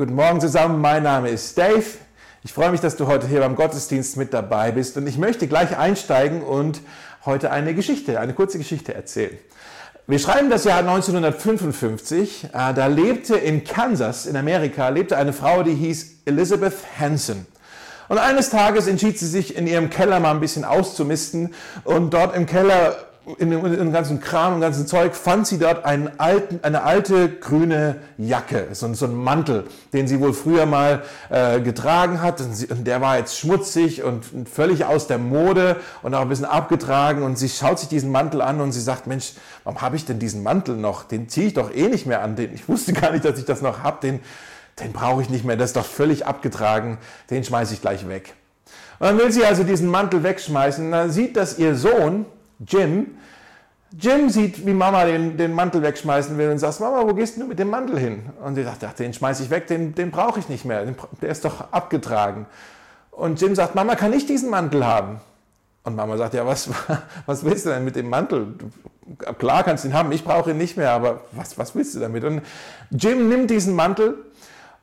Guten Morgen zusammen, mein Name ist Dave. Ich freue mich, dass du heute hier beim Gottesdienst mit dabei bist und ich möchte gleich einsteigen und heute eine Geschichte, eine kurze Geschichte erzählen. Wir schreiben das Jahr 1955. Äh, da lebte in Kansas in Amerika lebte eine Frau, die hieß Elizabeth Hanson. Und eines Tages entschied sie sich, in ihrem Keller mal ein bisschen auszumisten und dort im Keller in dem, in dem, ganzen Kram, im ganzen Zeug, fand sie dort einen alten, eine alte grüne Jacke, so, so einen Mantel, den sie wohl früher mal äh, getragen hat. Und, sie, und, der war jetzt schmutzig und völlig aus der Mode und auch ein bisschen abgetragen. Und sie schaut sich diesen Mantel an und sie sagt, Mensch, warum habe ich denn diesen Mantel noch? Den ziehe ich doch eh nicht mehr an. Den, ich wusste gar nicht, dass ich das noch habe. Den, den brauche ich nicht mehr. Das ist doch völlig abgetragen. Den schmeiße ich gleich weg. Und dann will sie also diesen Mantel wegschmeißen. Und dann sieht, dass ihr Sohn, Jim, Jim sieht, wie Mama den, den Mantel wegschmeißen will und sagt, Mama, wo gehst du mit dem Mantel hin? Und sie sagt, ach, den schmeiße ich weg, den, den brauche ich nicht mehr, der ist doch abgetragen. Und Jim sagt, Mama, kann ich diesen Mantel haben? Und Mama sagt, ja, was, was willst du denn mit dem Mantel? Klar kannst du ihn haben, ich brauche ihn nicht mehr, aber was, was willst du damit? Und Jim nimmt diesen Mantel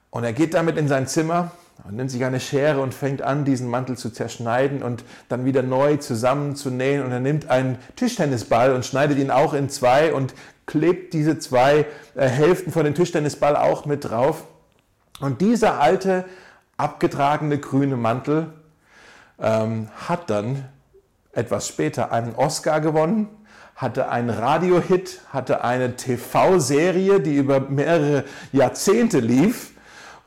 und er geht damit in sein Zimmer und nimmt sich eine Schere und fängt an, diesen Mantel zu zerschneiden und dann wieder neu zusammenzunähen. Und er nimmt einen Tischtennisball und schneidet ihn auch in zwei und klebt diese zwei äh, Hälften von dem Tischtennisball auch mit drauf. Und dieser alte, abgetragene grüne Mantel ähm, hat dann etwas später einen Oscar gewonnen, hatte einen Radiohit, hatte eine TV-Serie, die über mehrere Jahrzehnte lief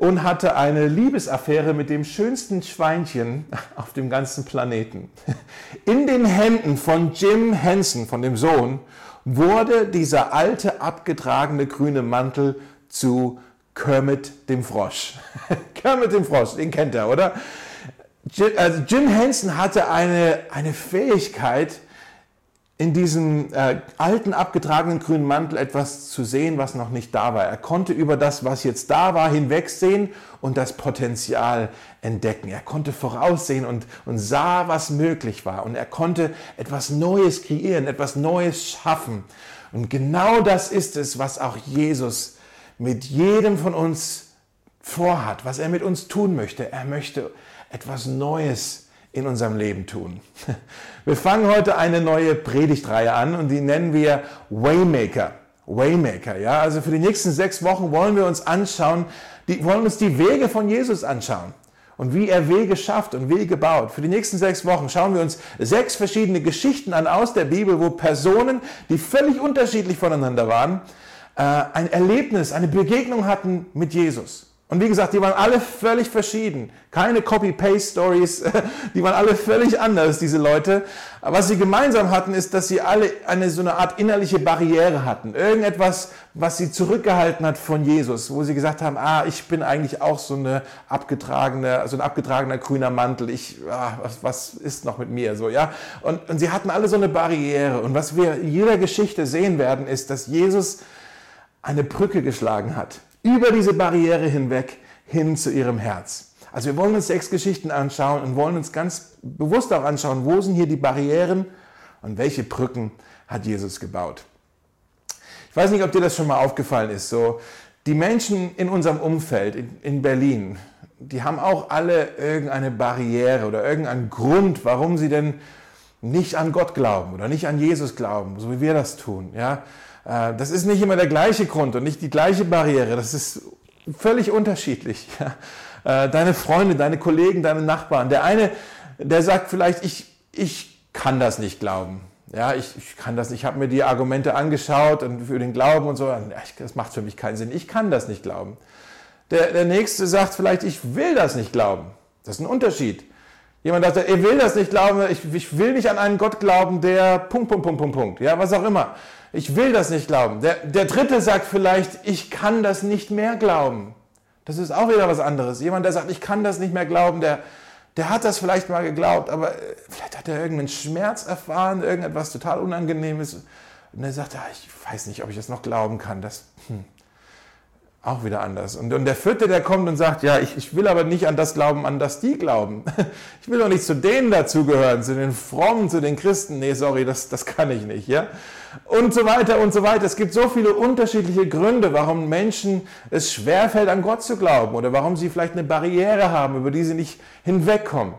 und hatte eine Liebesaffäre mit dem schönsten Schweinchen auf dem ganzen Planeten. In den Händen von Jim Henson, von dem Sohn, wurde dieser alte, abgetragene grüne Mantel zu Kermit dem Frosch. Kermit dem Frosch, den kennt er, oder? Also Jim Henson hatte eine, eine Fähigkeit, in diesem äh, alten, abgetragenen grünen Mantel etwas zu sehen, was noch nicht da war. Er konnte über das, was jetzt da war, hinwegsehen und das Potenzial entdecken. Er konnte voraussehen und, und sah, was möglich war. Und er konnte etwas Neues kreieren, etwas Neues schaffen. Und genau das ist es, was auch Jesus mit jedem von uns vorhat, was er mit uns tun möchte. Er möchte etwas Neues in unserem Leben tun. Wir fangen heute eine neue Predigtreihe an und die nennen wir Waymaker. Waymaker, ja. Also für die nächsten sechs Wochen wollen wir uns anschauen, die, wollen uns die Wege von Jesus anschauen und wie er Wege schafft und Wege baut. Für die nächsten sechs Wochen schauen wir uns sechs verschiedene Geschichten an aus der Bibel, wo Personen, die völlig unterschiedlich voneinander waren, äh, ein Erlebnis, eine Begegnung hatten mit Jesus. Und wie gesagt, die waren alle völlig verschieden. Keine Copy-Paste-Stories, die waren alle völlig anders, diese Leute. Aber was sie gemeinsam hatten, ist, dass sie alle eine so eine Art innerliche Barriere hatten. Irgendetwas, was sie zurückgehalten hat von Jesus, wo sie gesagt haben, ah, ich bin eigentlich auch so eine abgetragene, so ein abgetragener grüner Mantel. Ich, ah, was, was ist noch mit mir so, ja? Und, und sie hatten alle so eine Barriere. Und was wir in jeder Geschichte sehen werden, ist, dass Jesus eine Brücke geschlagen hat über diese Barriere hinweg hin zu ihrem Herz. Also wir wollen uns sechs Geschichten anschauen und wollen uns ganz bewusst auch anschauen, wo sind hier die Barrieren und welche Brücken hat Jesus gebaut. Ich weiß nicht, ob dir das schon mal aufgefallen ist. So, die Menschen in unserem Umfeld in, in Berlin, die haben auch alle irgendeine Barriere oder irgendeinen Grund, warum sie denn nicht an Gott glauben oder nicht an Jesus glauben, so wie wir das tun. Ja? Äh, das ist nicht immer der gleiche Grund und nicht die gleiche Barriere. Das ist völlig unterschiedlich. Äh, deine Freunde, deine Kollegen, deine Nachbarn. Der eine, der sagt vielleicht, ich, ich kann das nicht glauben. Ja, ich, ich kann das nicht. Ich habe mir die Argumente angeschaut und für den Glauben und so. Das macht für mich keinen Sinn. Ich kann das nicht glauben. Der, der nächste sagt vielleicht, ich will das nicht glauben. Das ist ein Unterschied. Jemand sagt, er will das nicht glauben, ich, ich will nicht an einen Gott glauben, der Punkt, Punkt, Punkt, Punkt, Punkt. Ja, was auch immer. Ich will das nicht glauben. Der, der dritte sagt vielleicht, ich kann das nicht mehr glauben. Das ist auch wieder was anderes. Jemand, der sagt, ich kann das nicht mehr glauben, der, der hat das vielleicht mal geglaubt, aber äh, vielleicht hat er irgendeinen Schmerz erfahren, irgendetwas total Unangenehmes. Und er sagt, ja, ich weiß nicht, ob ich das noch glauben kann. Das, hm. Auch wieder anders. Und, und der vierte, der kommt und sagt, ja, ich, ich will aber nicht an das glauben, an das die glauben. Ich will doch nicht zu denen dazugehören, zu den Frommen, zu den Christen. Nee, sorry, das, das kann ich nicht. Ja? Und so weiter und so weiter. Es gibt so viele unterschiedliche Gründe, warum Menschen es schwerfällt, an Gott zu glauben oder warum sie vielleicht eine Barriere haben, über die sie nicht hinwegkommen.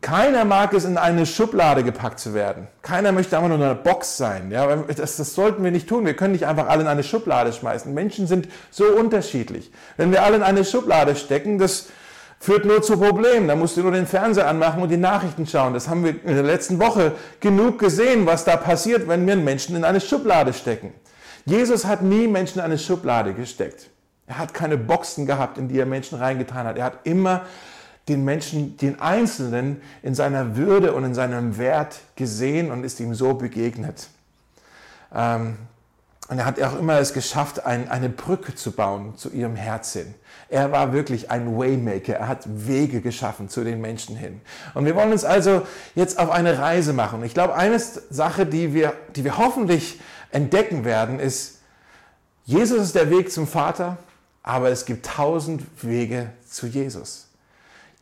Keiner mag es, in eine Schublade gepackt zu werden. Keiner möchte einfach nur in einer Box sein. Ja, das, das sollten wir nicht tun. Wir können nicht einfach alle in eine Schublade schmeißen. Menschen sind so unterschiedlich. Wenn wir alle in eine Schublade stecken, das führt nur zu Problemen. Da musst du nur den Fernseher anmachen und die Nachrichten schauen. Das haben wir in der letzten Woche genug gesehen, was da passiert, wenn wir Menschen in eine Schublade stecken. Jesus hat nie Menschen in eine Schublade gesteckt. Er hat keine Boxen gehabt, in die er Menschen reingetan hat. Er hat immer den Menschen, den Einzelnen in seiner Würde und in seinem Wert gesehen und ist ihm so begegnet. Ähm, und er hat auch immer es geschafft, ein, eine Brücke zu bauen zu ihrem Herz hin. Er war wirklich ein Waymaker. Er hat Wege geschaffen zu den Menschen hin. Und wir wollen uns also jetzt auf eine Reise machen. Ich glaube, eine Sache, die wir, die wir hoffentlich entdecken werden, ist, Jesus ist der Weg zum Vater, aber es gibt tausend Wege zu Jesus.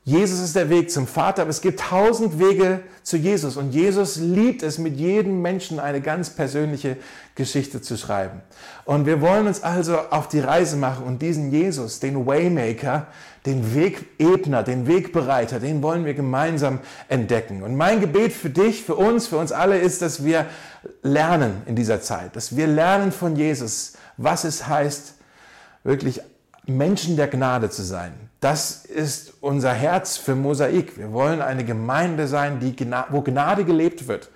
Jesus ist der Weg zum Vater, aber es gibt tausend Wege zu Jesus und Jesus liebt es, mit jedem Menschen eine ganz persönliche Geschichte zu schreiben. Und wir wollen uns also auf die Reise machen und diesen Jesus, den Waymaker, den Wegebner, den Wegbereiter, den wollen wir gemeinsam entdecken. Und mein Gebet für dich, für uns, für uns alle ist, dass wir lernen in dieser Zeit, dass wir lernen von Jesus, was es heißt, wirklich Menschen der Gnade zu sein. Das ist unser Herz für Mosaik. Wir wollen eine Gemeinde sein, die, wo Gnade gelebt wird.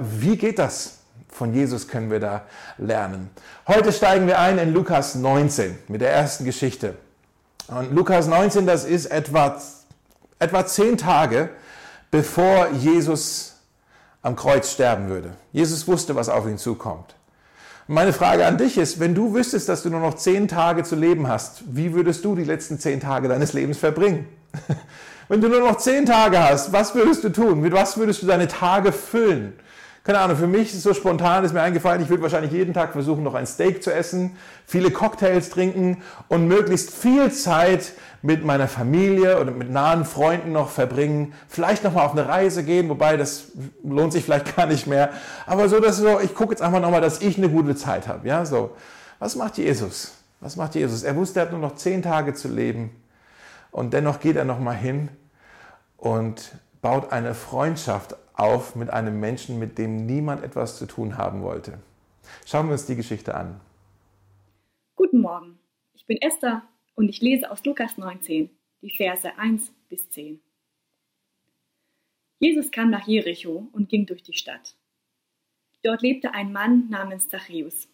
Wie geht das? Von Jesus können wir da lernen. Heute steigen wir ein in Lukas 19 mit der ersten Geschichte. Und Lukas 19, das ist etwa, etwa zehn Tage, bevor Jesus am Kreuz sterben würde. Jesus wusste, was auf ihn zukommt. Meine Frage an dich ist, wenn du wüsstest, dass du nur noch zehn Tage zu leben hast, wie würdest du die letzten zehn Tage deines Lebens verbringen? wenn du nur noch zehn Tage hast, was würdest du tun? Mit was würdest du deine Tage füllen? Keine Ahnung, für mich ist so spontan, ist mir eingefallen, ich würde wahrscheinlich jeden Tag versuchen, noch ein Steak zu essen, viele Cocktails trinken und möglichst viel Zeit mit meiner Familie oder mit nahen Freunden noch verbringen, vielleicht nochmal auf eine Reise gehen, wobei das lohnt sich vielleicht gar nicht mehr, aber so, dass so, ich gucke jetzt einfach nochmal, dass ich eine gute Zeit habe, ja, so. Was macht Jesus? Was macht Jesus? Er wusste, er hat nur noch zehn Tage zu leben und dennoch geht er nochmal hin und baut eine Freundschaft auf mit einem Menschen, mit dem niemand etwas zu tun haben wollte. Schauen wir uns die Geschichte an. Guten Morgen, ich bin Esther und ich lese aus Lukas 19, die Verse 1 bis 10. Jesus kam nach Jericho und ging durch die Stadt. Dort lebte ein Mann namens Zachäus.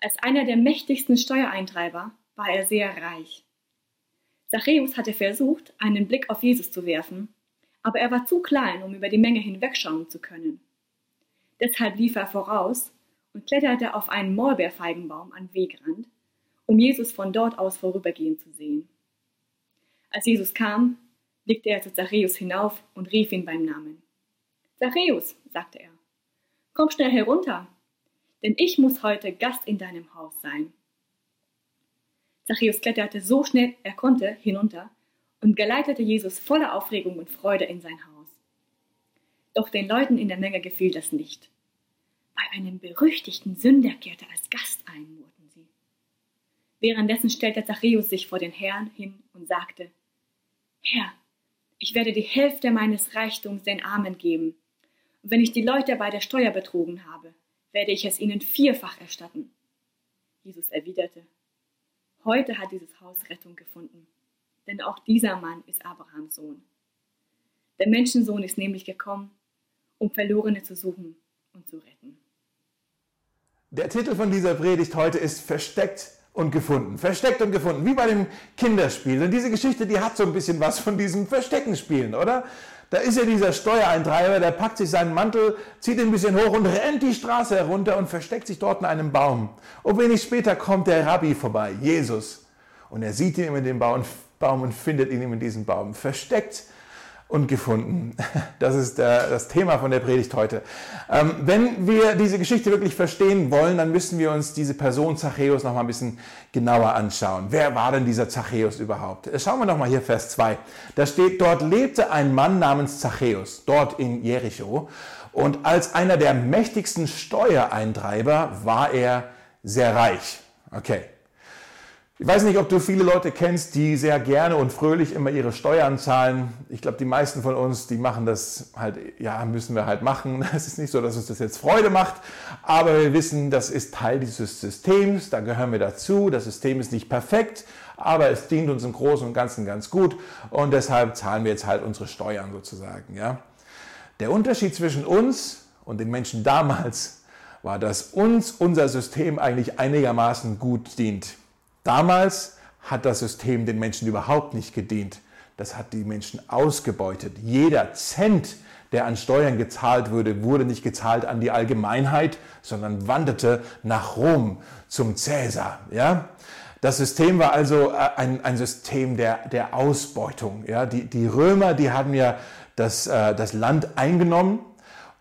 Als einer der mächtigsten Steuereintreiber war er sehr reich. Zachäus hatte versucht, einen Blick auf Jesus zu werfen, aber er war zu klein, um über die Menge hinwegschauen zu können. Deshalb lief er voraus und kletterte auf einen Maulbeerfeigenbaum am Wegrand, um Jesus von dort aus vorübergehen zu sehen. Als Jesus kam, blickte er zu Zachäus hinauf und rief ihn beim Namen. Zachäus, sagte er, komm schnell herunter, denn ich muss heute Gast in deinem Haus sein. Zachäus kletterte so schnell er konnte hinunter und geleitete Jesus voller Aufregung und Freude in sein Haus. Doch den Leuten in der Menge gefiel das nicht. Bei einem berüchtigten Sünder kehrte als Gast ein, murrten sie. Währenddessen stellte Zachäus sich vor den Herrn hin und sagte, Herr, ich werde die Hälfte meines Reichtums den Armen geben, und wenn ich die Leute bei der Steuer betrogen habe, werde ich es ihnen vierfach erstatten. Jesus erwiderte, Heute hat dieses Haus Rettung gefunden denn auch dieser Mann ist Abrahams Sohn. Der Menschensohn ist nämlich gekommen, um Verlorene zu suchen und zu retten. Der Titel von dieser Predigt heute ist Versteckt und gefunden. Versteckt und gefunden, wie bei dem Kinderspiel. Und diese Geschichte, die hat so ein bisschen was von diesem Versteckenspielen, oder? Da ist ja dieser Steuereintreiber, der packt sich seinen Mantel, zieht ihn ein bisschen hoch und rennt die Straße herunter und versteckt sich dort in einem Baum. Und wenig später kommt der Rabbi vorbei, Jesus. Und er sieht ihn in dem Baum Baum und findet ihn in diesem Baum versteckt. und gefunden. Das ist der, das Thema von der Predigt heute. Ähm, wenn wir diese Geschichte wirklich verstehen wollen, dann müssen wir uns diese Person Zachäus noch mal ein bisschen genauer anschauen. Wer war denn dieser Zachäus überhaupt? Äh, schauen wir noch mal hier Vers 2. Da steht, dort lebte ein Mann namens Zachäus, dort in Jericho. Und als einer der mächtigsten Steuereintreiber war er sehr reich. Okay, ich weiß nicht, ob du viele Leute kennst, die sehr gerne und fröhlich immer ihre Steuern zahlen. Ich glaube, die meisten von uns, die machen das halt, ja, müssen wir halt machen. Es ist nicht so, dass uns das jetzt Freude macht, aber wir wissen, das ist Teil dieses Systems, da gehören wir dazu. Das System ist nicht perfekt, aber es dient uns im Großen und Ganzen ganz gut und deshalb zahlen wir jetzt halt unsere Steuern sozusagen, ja. Der Unterschied zwischen uns und den Menschen damals war, dass uns unser System eigentlich einigermaßen gut dient. Damals hat das System den Menschen überhaupt nicht gedient. Das hat die Menschen ausgebeutet. Jeder Cent, der an Steuern gezahlt wurde, wurde nicht gezahlt an die Allgemeinheit, sondern wanderte nach Rom zum Cäsar. Ja? Das System war also äh, ein, ein System der, der Ausbeutung. Ja? Die, die Römer, die haben ja das, äh, das Land eingenommen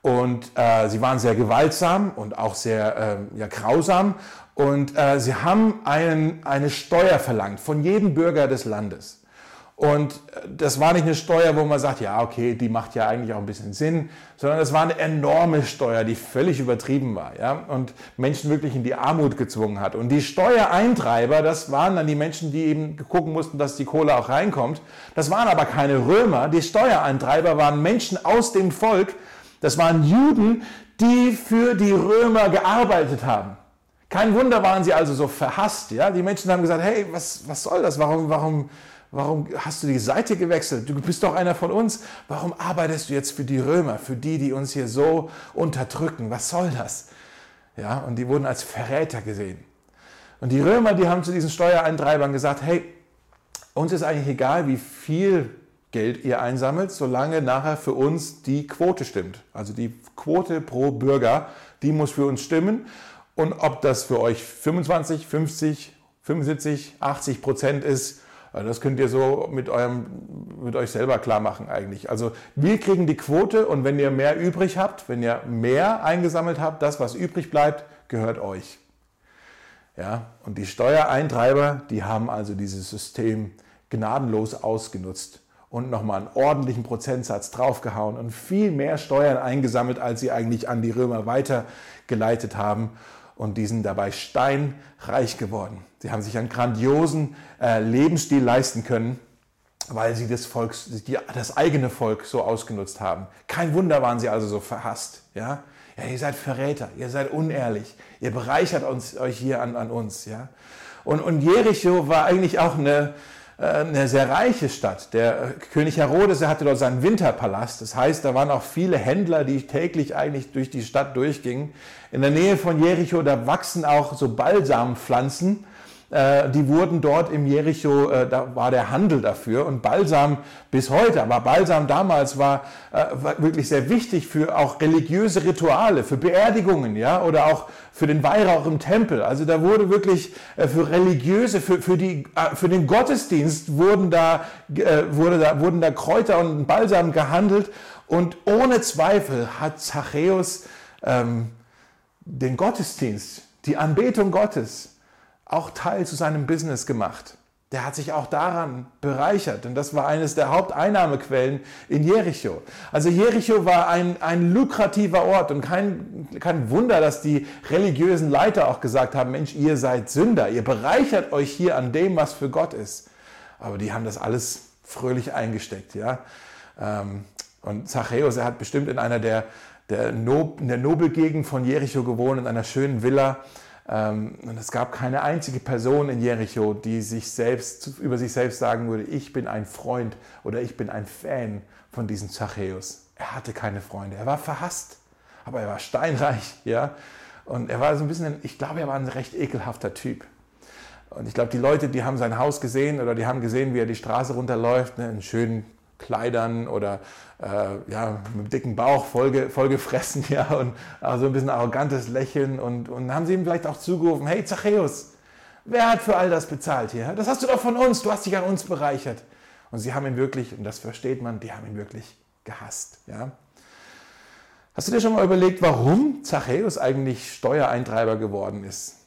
und äh, sie waren sehr gewaltsam und auch sehr äh, ja, grausam und äh, sie haben einen, eine Steuer verlangt von jedem Bürger des Landes. Und äh, das war nicht eine Steuer, wo man sagt, ja, okay, die macht ja eigentlich auch ein bisschen Sinn, sondern es war eine enorme Steuer, die völlig übertrieben war, ja, und Menschen wirklich in die Armut gezwungen hat. Und die Steuereintreiber, das waren dann die Menschen, die eben gucken mussten, dass die Kohle auch reinkommt. Das waren aber keine Römer. Die Steuereintreiber waren Menschen aus dem Volk. Das waren Juden, die für die Römer gearbeitet haben. Kein Wunder waren sie also so verhasst. Ja? Die Menschen haben gesagt, hey, was, was soll das? Warum, warum, warum hast du die Seite gewechselt? Du bist doch einer von uns. Warum arbeitest du jetzt für die Römer, für die, die uns hier so unterdrücken? Was soll das? Ja, und die wurden als Verräter gesehen. Und die Römer, die haben zu diesen Steuereintreibern gesagt, hey, uns ist eigentlich egal, wie viel Geld ihr einsammelt, solange nachher für uns die Quote stimmt. Also die Quote pro Bürger, die muss für uns stimmen. Und ob das für euch 25, 50, 75, 80 Prozent ist, äh, das könnt ihr so mit, eurem, mit euch selber klar machen eigentlich. Also wir kriegen die Quote und wenn ihr mehr übrig habt, wenn ihr mehr eingesammelt habt, das, was übrig bleibt, gehört euch. Ja, und die Steuereintreiber, die haben also dieses System gnadenlos ausgenutzt und nochmal einen ordentlichen Prozentsatz draufgehauen und viel mehr Steuern eingesammelt, als sie eigentlich an die Römer weitergeleitet haben und die sind dabei steinreich geworden. Sie haben sich einen grandiosen äh, Lebensstil leisten können, weil sie das, Volk, die, das eigene Volk so ausgenutzt haben. Kein Wunder waren sie also so verhasst. Ja? Ja, ihr seid Verräter, ihr seid unehrlich, ihr bereichert uns, euch hier an, an uns. Ja? Und, und Jericho war eigentlich auch eine, eine sehr reiche Stadt. Der äh, König Herodes, er hatte dort seinen Winterpalast. Das heißt, da waren auch viele Händler, die täglich eigentlich durch die Stadt durchgingen. In der Nähe von Jericho, da wachsen auch so Balsampflanzen. Äh, die wurden dort im Jericho, äh, da war der Handel dafür und Balsam bis heute, aber Balsam damals war, äh, war wirklich sehr wichtig für auch religiöse Rituale, für Beerdigungen, ja, oder auch für den Weihrauch im Tempel. Also da wurde wirklich für religiöse, für, für, die, für den Gottesdienst wurden da, wurde da, wurden da Kräuter und Balsam gehandelt und ohne Zweifel hat Zachäus ähm, den Gottesdienst, die Anbetung Gottes, auch Teil zu seinem Business gemacht. Der hat sich auch daran bereichert, denn das war eines der Haupteinnahmequellen in Jericho. Also Jericho war ein, ein lukrativer Ort und kein, kein Wunder, dass die religiösen Leiter auch gesagt haben, Mensch, ihr seid Sünder, ihr bereichert euch hier an dem, was für Gott ist. Aber die haben das alles fröhlich eingesteckt. Ja? Ähm, und Zachäus, er hat bestimmt in einer der, der, Nob, in der Nobelgegend von Jericho gewohnt, in einer schönen Villa und es gab keine einzige Person in Jericho, die sich selbst, über sich selbst sagen würde, ich bin ein Freund oder ich bin ein Fan von diesem Zachäus. Er hatte keine Freunde. Er war verhasst, aber er war steinreich. Ja? Und er war so ein bisschen, ich glaube, er war ein recht ekelhafter Typ. Und ich glaube, die Leute, die haben sein Haus gesehen oder die haben gesehen, wie er die Straße runterläuft, ne, einen schönen Kleidern oder äh, ja, mit dicken Bauch voll, vollgefressen ja, und auch so ein bisschen arrogantes Lächeln und, und haben sie ihm vielleicht auch zugerufen, hey Zachäus, wer hat für all das bezahlt hier? Das hast du doch von uns, du hast dich an uns bereichert. Und sie haben ihn wirklich, und das versteht man, die haben ihn wirklich gehasst. Ja? Hast du dir schon mal überlegt, warum Zachäus eigentlich Steuereintreiber geworden ist?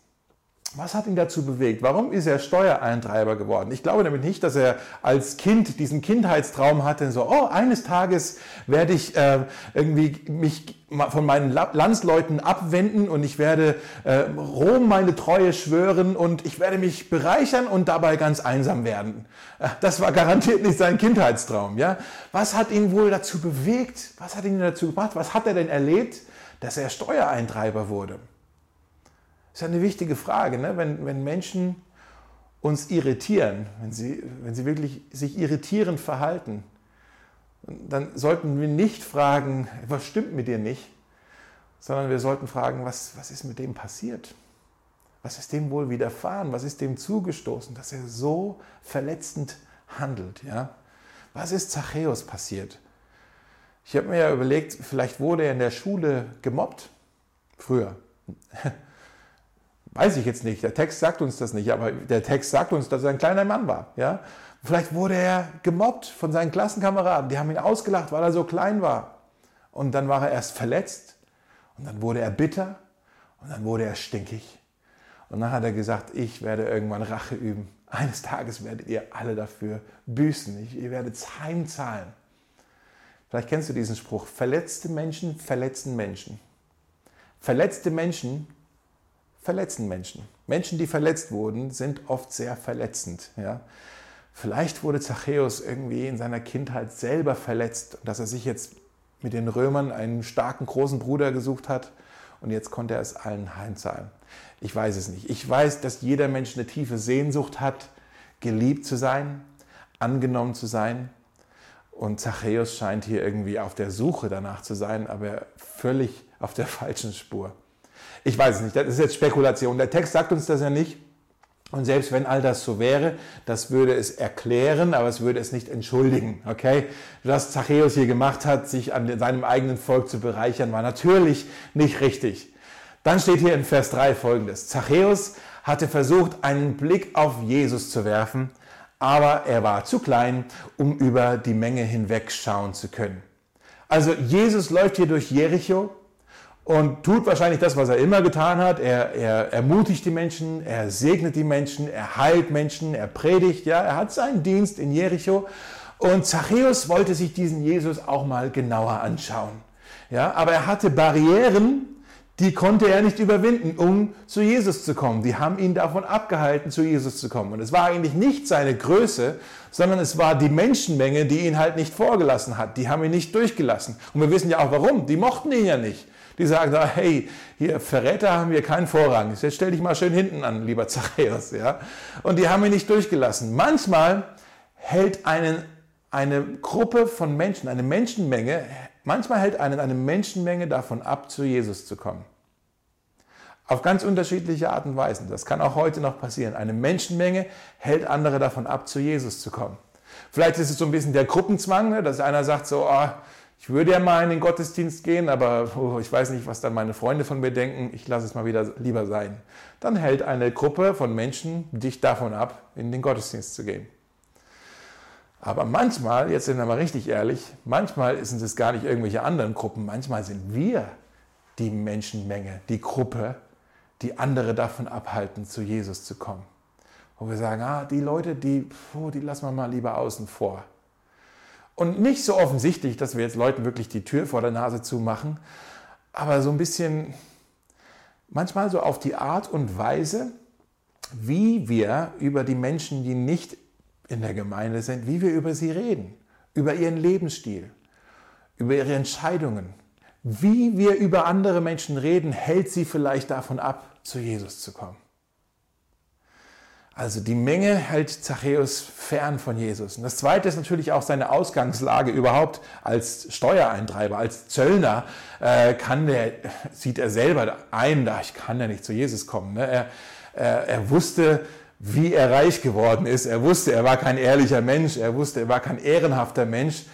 Was hat ihn dazu bewegt? Warum ist er Steuereintreiber geworden? Ich glaube nämlich nicht, dass er als Kind diesen Kindheitstraum hatte, so, oh, eines Tages werde ich äh, irgendwie mich von meinen Landsleuten abwenden und ich werde äh, Rom meine Treue schwören und ich werde mich bereichern und dabei ganz einsam werden. Äh, das war garantiert nicht sein Kindheitstraum. Ja? Was hat ihn wohl dazu bewegt? Was hat ihn dazu gebracht? Was hat er denn erlebt, dass er Steuereintreiber wurde? Das ist eine wichtige Frage, ne? wenn, wenn Menschen uns irritieren, wenn sie, wenn sie wirklich sich irritierend verhalten, dann sollten wir nicht fragen, was stimmt mit dir nicht, sondern wir sollten fragen, was, was ist mit dem passiert? Was ist dem wohl widerfahren? Was ist dem zugestoßen, dass er so verletzend handelt? Ja? Was ist Zachäus passiert? Ich habe mir ja überlegt, vielleicht wurde er in der Schule gemobbt. Früher. Weiß ich jetzt nicht. Der Text sagt uns das nicht, aber der Text sagt uns, dass er ein kleiner Mann war. Ja? Vielleicht wurde er gemobbt von seinen Klassenkameraden. Die haben ihn ausgelacht, weil er so klein war. Und dann war er erst verletzt. Und dann wurde er bitter. Und dann wurde er stinkig. Und dann hat er gesagt, ich werde irgendwann Rache üben. Eines Tages werdet ihr alle dafür büßen. ihr werdet heimzahlen. Vielleicht kennst du diesen Spruch. Verletzte Menschen verletzen Menschen. Verletzte Menschen verletzen Menschen. Menschen, die verletzt wurden, sind oft sehr verletzend. Ja? Vielleicht wurde Zachäus irgendwie in seiner Kindheit selber verletzt, dass er sich jetzt mit den Römern einen starken großen Bruder gesucht hat und jetzt konnte er es allen heimzahlen. Ich weiß es nicht. Ich weiß, dass jeder Mensch eine tiefe Sehnsucht hat, geliebt zu sein, angenommen zu sein. Und Zachäus scheint hier irgendwie auf der Suche danach zu sein, aber völlig auf der falschen Spur. Ich weiß es nicht, das ist jetzt Spekulation. Der Text sagt uns das ja nicht. Und selbst wenn all das so wäre, das würde es erklären, aber es würde es nicht entschuldigen. Okay? Was Zachäus hier gemacht hat, sich an seinem eigenen Volk zu bereichern, war natürlich nicht richtig. Dann steht hier in Vers 3 folgendes. Zachäus hatte versucht, einen Blick auf Jesus zu werfen, aber er war zu klein, um über die Menge hinweg schauen zu können. Also Jesus läuft hier durch Jericho und tut wahrscheinlich das, was er immer getan hat. Er, er ermutigt die Menschen, er segnet die Menschen, er heilt Menschen, er predigt. Ja, er hat seinen Dienst in Jericho. Und Zachäus wollte sich diesen Jesus auch mal genauer anschauen. Ja, aber er hatte Barrieren, die konnte er nicht überwinden, um zu Jesus zu kommen. Die haben ihn davon abgehalten, zu Jesus zu kommen. Und es war eigentlich nicht seine Größe, sondern es war die Menschenmenge, die ihn halt nicht vorgelassen hat. Die haben ihn nicht durchgelassen. Und wir wissen ja auch warum. Die mochten ihn ja nicht. Die sagen da, hey, hier Verräter haben wir keinen Vorrang. Jetzt stell dich mal schön hinten an, lieber Zachäus. Ja? Und die haben ihn nicht durchgelassen. Manchmal hält einen eine Gruppe von Menschen, eine Menschenmenge, manchmal hält einen eine Menschenmenge davon ab, zu Jesus zu kommen. Auf ganz unterschiedliche Art und Weisen. Das kann auch heute noch passieren. Eine Menschenmenge hält andere davon ab, zu Jesus zu kommen. Vielleicht ist es so ein bisschen der Gruppenzwang, ne, dass einer sagt so, oh, ich würde ja mal in den Gottesdienst gehen, aber oh, ich weiß nicht, was dann meine Freunde von mir denken. Ich lasse es mal wieder lieber sein. Dann hält eine Gruppe von Menschen dich davon ab, in den Gottesdienst zu gehen. Aber manchmal, jetzt sind wir mal richtig ehrlich, manchmal sind es gar nicht irgendwelche anderen Gruppen. Manchmal sind wir die Menschenmenge, die Gruppe, die andere davon abhalten, zu Jesus zu kommen. Wo wir sagen, ah, die Leute, die, oh, die lassen wir mal lieber außen vor. Und nicht so offensichtlich, dass wir jetzt Leuten wirklich die Tür vor der Nase zumachen, aber so ein bisschen, manchmal so auf die Art und Weise, wie wir über die Menschen, die nicht in der Gemeinde sind, wie wir über sie reden, über ihren Lebensstil, über ihre Entscheidungen. Wie wir über andere Menschen reden, hält sie vielleicht davon ab, zu Jesus zu kommen. Also die Menge hält Zachäus fern von Jesus. Und das Zweite ist natürlich auch seine Ausgangslage überhaupt als Steuereintreiber, als Zöllner äh, kann der, sieht er selber ein, da ich kann ja nicht zu Jesus kommen. Ne? Er, er, er wusste, wie er reich geworden ist. Er wusste, er war kein ehrlicher Mensch. Er wusste, er war kein ehrenhafter Mensch.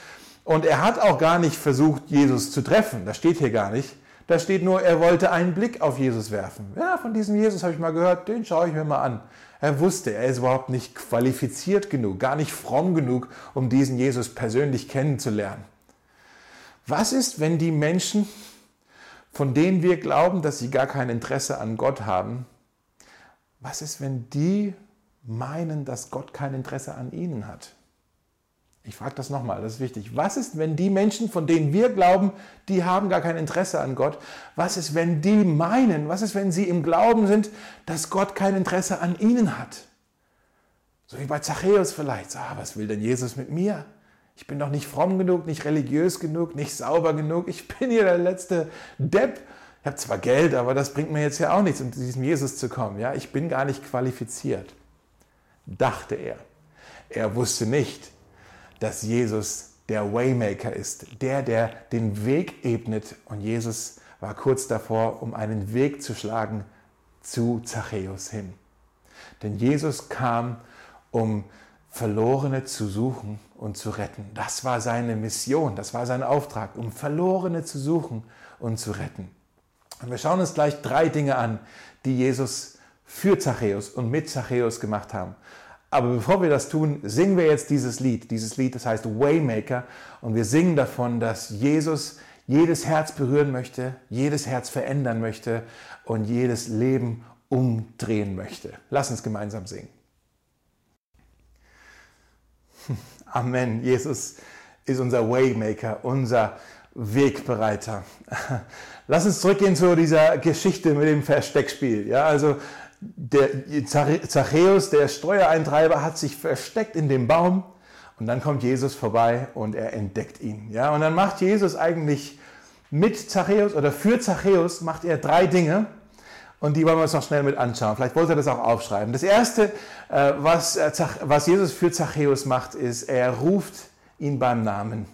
Und er hat auch gar nicht versucht, Jesus zu treffen. Das steht hier gar nicht. Da steht nur, er wollte einen Blick auf Jesus werfen. Ja, von diesem Jesus habe ich mal gehört, den schaue ich mir mal an. Er wusste, er ist überhaupt nicht qualifiziert genug, gar nicht fromm genug, um diesen Jesus persönlich kennenzulernen. Was ist, wenn die Menschen, von denen wir glauben, dass sie gar kein Interesse an Gott haben, was ist, wenn die meinen, dass Gott kein Interesse an ihnen hat? Ich frage das nochmal, das ist wichtig. Was ist, wenn die Menschen, von denen wir glauben, die haben gar kein Interesse an Gott, was ist, wenn die meinen, was ist, wenn sie im Glauben sind, dass Gott kein Interesse an ihnen hat? So wie bei Zachäus vielleicht. Ah, was will denn Jesus mit mir? Ich bin doch nicht fromm genug, nicht religiös genug, nicht sauber genug. Ich bin hier der letzte Depp. Ich habe zwar Geld, aber das bringt mir jetzt ja auch nichts, um zu diesem Jesus zu kommen. Ja, ich bin gar nicht qualifiziert, dachte er. Er wusste nicht, dass Jesus der Waymaker ist, der, der den Weg ebnet. Und Jesus war kurz davor, um einen Weg zu schlagen zu Zachäus hin. Denn Jesus kam, um Verlorene zu suchen und zu retten. Das war seine Mission, das war sein Auftrag, um Verlorene zu suchen und zu retten. Und wir schauen uns gleich drei Dinge an, die Jesus für Zachäus und mit Zachäus gemacht haben. Aber bevor wir das tun, singen wir jetzt dieses Lied. Dieses Lied, das heißt Waymaker. Und wir singen davon, dass Jesus jedes Herz berühren möchte, jedes Herz verändern möchte und jedes Leben umdrehen möchte. Lass uns gemeinsam singen. Amen. Jesus ist unser Waymaker, unser Wegbereiter. Lass uns zurückgehen zu dieser Geschichte mit dem Versteckspiel. Ja, also der Zachäus, der Steuereintreiber, hat sich versteckt in dem Baum und dann kommt Jesus vorbei und er entdeckt ihn. Ja, und dann macht Jesus eigentlich mit Zachäus oder für Zachäus macht er drei Dinge und die wollen wir uns noch schnell mit anschauen. Vielleicht wollte er das auch aufschreiben. Das erste, äh, was, äh, was Jesus für Zachäus macht, ist, er ruft ihn beim Namen.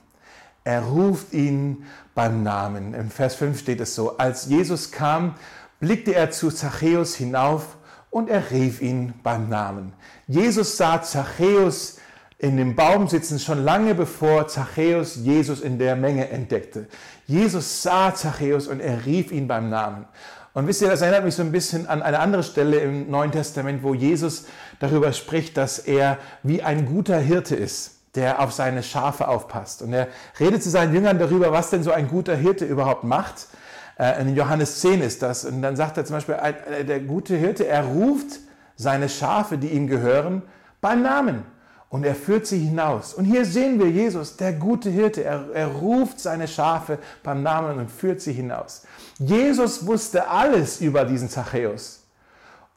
Er ruft ihn beim Namen. Im Vers 5 steht es so, als Jesus kam, blickte er zu Zachäus hinauf und er rief ihn beim Namen. Jesus sah Zachäus in dem Baum sitzen, schon lange bevor Zachäus Jesus in der Menge entdeckte. Jesus sah Zachäus und er rief ihn beim Namen. Und wisst ihr, das erinnert mich so ein bisschen an eine andere Stelle im Neuen Testament, wo Jesus darüber spricht, dass er wie ein guter Hirte ist der auf seine Schafe aufpasst. Und er redet zu seinen Jüngern darüber, was denn so ein guter Hirte überhaupt macht. Äh, in Johannes 10 ist das. Und dann sagt er zum Beispiel, äh, der gute Hirte, er ruft seine Schafe, die ihm gehören, beim Namen. Und er führt sie hinaus. Und hier sehen wir Jesus, der gute Hirte. Er, er ruft seine Schafe beim Namen und führt sie hinaus. Jesus wusste alles über diesen Zachäus.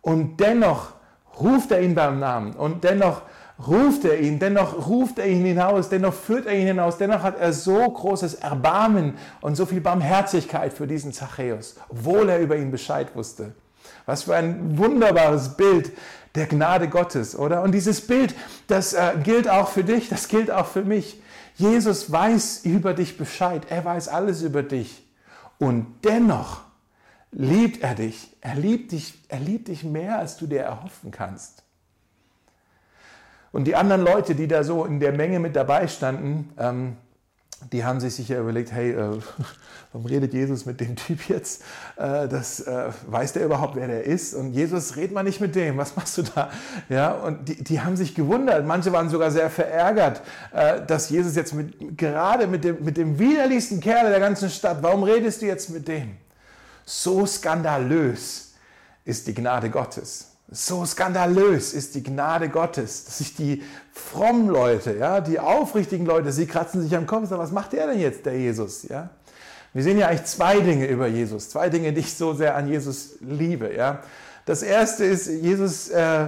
Und dennoch ruft er ihn beim Namen. Und dennoch ruft er ihn, dennoch ruft er ihn hinaus, dennoch führt er ihn hinaus, dennoch hat er so großes Erbarmen und so viel Barmherzigkeit für diesen Zachäus, obwohl er über ihn Bescheid wusste. Was für ein wunderbares Bild der Gnade Gottes, oder? Und dieses Bild, das äh, gilt auch für dich, das gilt auch für mich. Jesus weiß über dich Bescheid, er weiß alles über dich. Und dennoch liebt er dich. Er liebt dich, er liebt dich mehr, als du dir erhoffen kannst. Und die anderen Leute, die da so in der Menge mit dabei standen, ähm, die haben sich sicher überlegt, hey, äh, warum redet Jesus mit dem Typ jetzt? Äh, das äh, weiß der überhaupt, wer der ist? Und Jesus, red mal nicht mit dem, was machst du da? Ja, und die, die haben sich gewundert. Manche waren sogar sehr verärgert, äh, dass Jesus jetzt mit, gerade mit dem, mit dem widerlichsten Kerl der ganzen Stadt, warum redest du jetzt mit dem? So skandalös ist die Gnade Gottes. So skandalös ist die Gnade Gottes, dass sich die frommen Leute, ja, die aufrichtigen Leute, sie kratzen sich am Kopf und sagen, was macht der denn jetzt, der Jesus? Ja? Wir sehen ja eigentlich zwei Dinge über Jesus, zwei Dinge, die ich so sehr an Jesus liebe. Ja? Das erste ist, Jesus äh,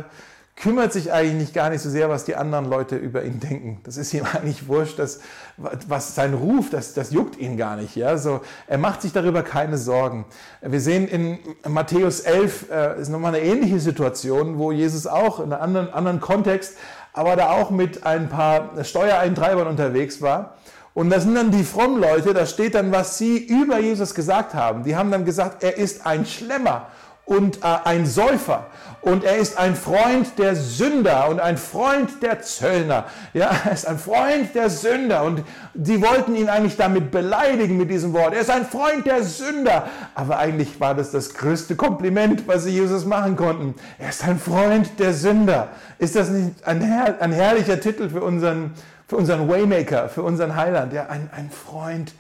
kümmert sich eigentlich nicht gar nicht so sehr, was die anderen Leute über ihn denken. Das ist ihm eigentlich wurscht, dass, was sein Ruf, das, das juckt ihn gar nicht. Ja? So, er macht sich darüber keine Sorgen. Wir sehen in Matthäus 11, äh, ist nochmal eine ähnliche Situation, wo Jesus auch in einem anderen, anderen Kontext, aber da auch mit ein paar Steuereintreibern unterwegs war. Und das sind dann die frommen Leute, da steht dann, was sie über Jesus gesagt haben. Die haben dann gesagt, er ist ein Schlemmer und äh, ein Säufer und er ist ein Freund der Sünder und ein Freund der Zöllner. Ja, er ist ein Freund der Sünder und die wollten ihn eigentlich damit beleidigen mit diesem Wort. Er ist ein Freund der Sünder. Aber eigentlich war das das größte Kompliment, was sie Jesus machen konnten. Er ist ein Freund der Sünder. Ist das nicht ein, herr ein herrlicher Titel für unseren, für unseren Waymaker, für unseren Heiland? Ja, ein, ein Freund